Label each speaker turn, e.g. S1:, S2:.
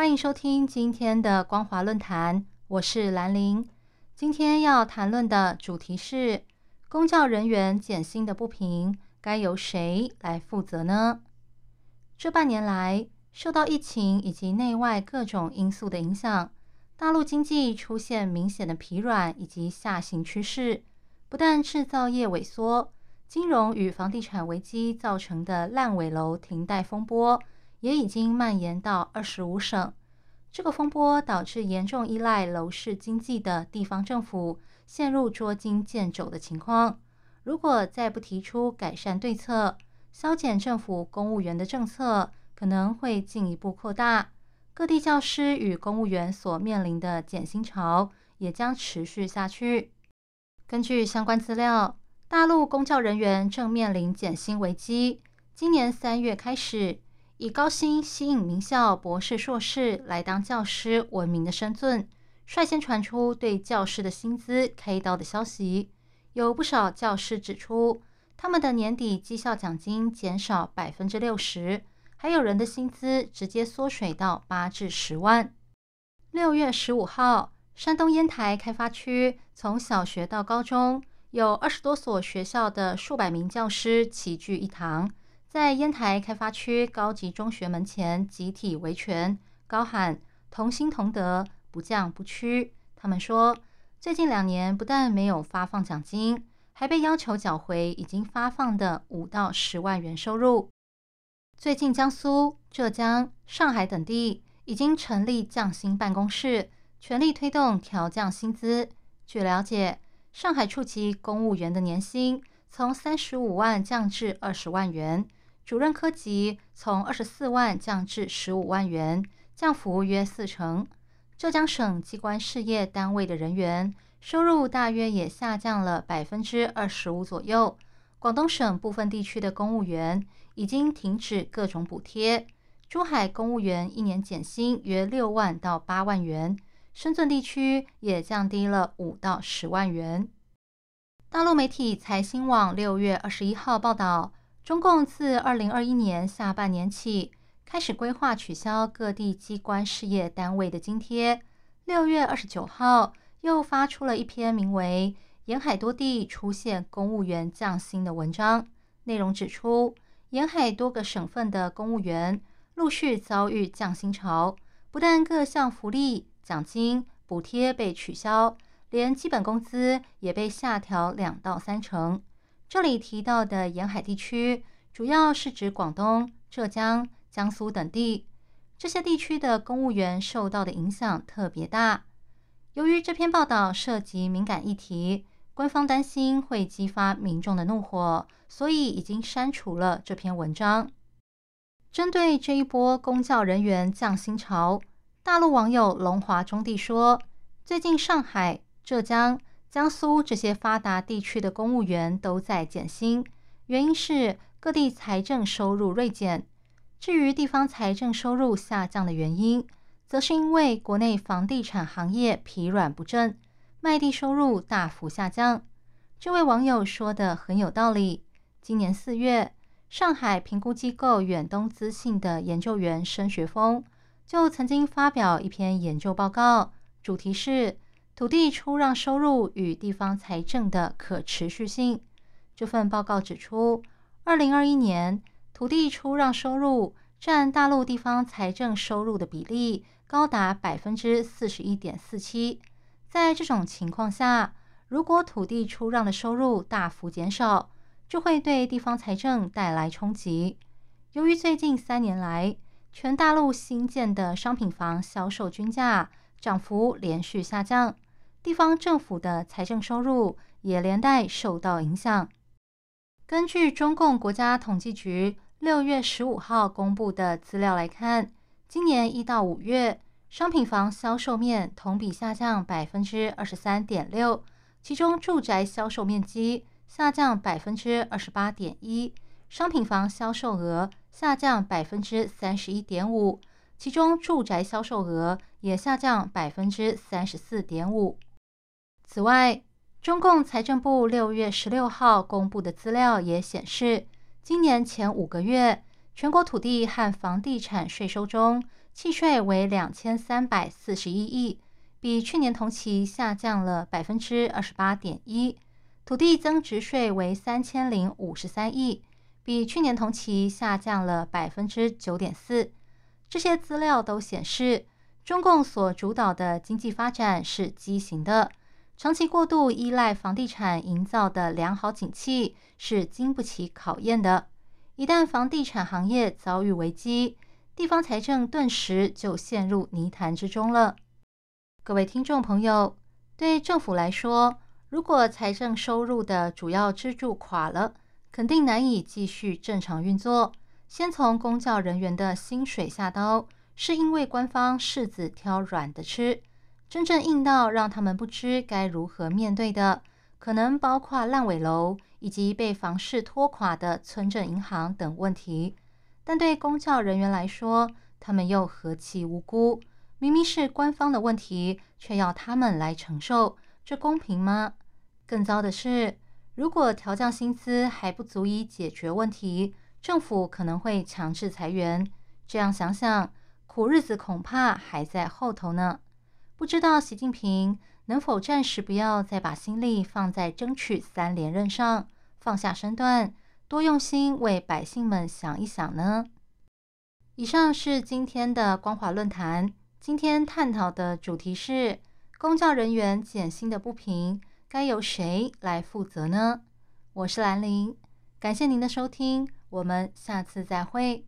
S1: 欢迎收听今天的光华论坛，我是兰玲。今天要谈论的主题是公教人员减薪的不平，该由谁来负责呢？这半年来，受到疫情以及内外各种因素的影响，大陆经济出现明显的疲软以及下行趋势，不但制造业萎缩，金融与房地产危机造成的烂尾楼停贷风波。也已经蔓延到二十五省。这个风波导致严重依赖楼市经济的地方政府陷入捉襟见肘的情况。如果再不提出改善对策，削减政府公务员的政策可能会进一步扩大。各地教师与公务员所面临的减薪潮也将持续下去。根据相关资料，大陆公教人员正面临减薪危机。今年三月开始。以高薪吸引名校博士、硕士来当教师闻名的深圳，率先传出对教师的薪资开刀的消息。有不少教师指出，他们的年底绩效奖金减少百分之六十，还有人的薪资直接缩水到八至十万。六月十五号，山东烟台开发区从小学到高中有二十多所学校的数百名教师齐聚一堂。在烟台开发区高级中学门前集体维权，高喊“同心同德，不降不屈”。他们说，最近两年不但没有发放奖金，还被要求缴回已经发放的五到十万元收入。最近，江苏、浙江、上海等地已经成立降薪办公室，全力推动调降薪资。据了解，上海处级公务员的年薪从三十五万降至二十万元。主任科级从二十四万降至十五万元，降幅约四成。浙江省机关事业单位的人员收入大约也下降了百分之二十五左右。广东省部分地区的公务员已经停止各种补贴。珠海公务员一年减薪约六万到八万元，深圳地区也降低了五到十万元。大陆媒体财新网六月二十一号报道。中共自二零二一年下半年起开始规划取消各地机关事业单位的津贴。六月二十九号又发出了一篇名为《沿海多地出现公务员降薪》的文章，内容指出，沿海多个省份的公务员陆续遭遇降薪潮，不但各项福利、奖金、补贴被取消，连基本工资也被下调两到三成。这里提到的沿海地区，主要是指广东、浙江、江苏等地。这些地区的公务员受到的影响特别大。由于这篇报道涉及敏感议题，官方担心会激发民众的怒火，所以已经删除了这篇文章。针对这一波公教人员降薪潮，大陆网友龙华中地说：“最近上海、浙江。”江苏这些发达地区的公务员都在减薪，原因是各地财政收入锐减。至于地方财政收入下降的原因，则是因为国内房地产行业疲软不振，卖地收入大幅下降。这位网友说的很有道理。今年四月，上海评估机构远东资信的研究员申学峰就曾经发表一篇研究报告，主题是。土地出让收入与地方财政的可持续性。这份报告指出，二零二一年土地出让收入占大陆地方财政收入的比例高达百分之四十一点四七。在这种情况下，如果土地出让的收入大幅减少，就会对地方财政带来冲击。由于最近三年来，全大陆新建的商品房销售均价涨幅连续下降。地方政府的财政收入也连带受到影响。根据中共国家统计局六月十五号公布的资料来看，今年一到五月，商品房销售面同比下降百分之二十三点六，其中住宅销售面积下降百分之二十八点一，商品房销售额下降百分之三十一点五，其中住宅销售额也下降百分之三十四点五。此外，中共财政部六月十六号公布的资料也显示，今年前五个月，全国土地和房地产税收中，契税为两千三百四十一亿，比去年同期下降了百分之二十八点一；土地增值税为三千零五十三亿，比去年同期下降了百分之九点四。这些资料都显示，中共所主导的经济发展是畸形的。长期过度依赖房地产营造的良好景气是经不起考验的。一旦房地产行业遭遇危机，地方财政顿时就陷入泥潭之中了。各位听众朋友，对政府来说，如果财政收入的主要支柱垮了，肯定难以继续正常运作。先从公教人员的薪水下刀，是因为官方柿子挑软的吃。真正硬到让他们不知该如何面对的，可能包括烂尾楼以及被房市拖垮的村镇银行等问题。但对公教人员来说，他们又何其无辜？明明是官方的问题，却要他们来承受，这公平吗？更糟的是，如果调降薪资还不足以解决问题，政府可能会强制裁员。这样想想，苦日子恐怕还在后头呢。不知道习近平能否暂时不要再把心力放在争取三连任上，放下身段，多用心为百姓们想一想呢？以上是今天的光华论坛，今天探讨的主题是公教人员减薪的不平，该由谁来负责呢？我是兰陵，感谢您的收听，我们下次再会。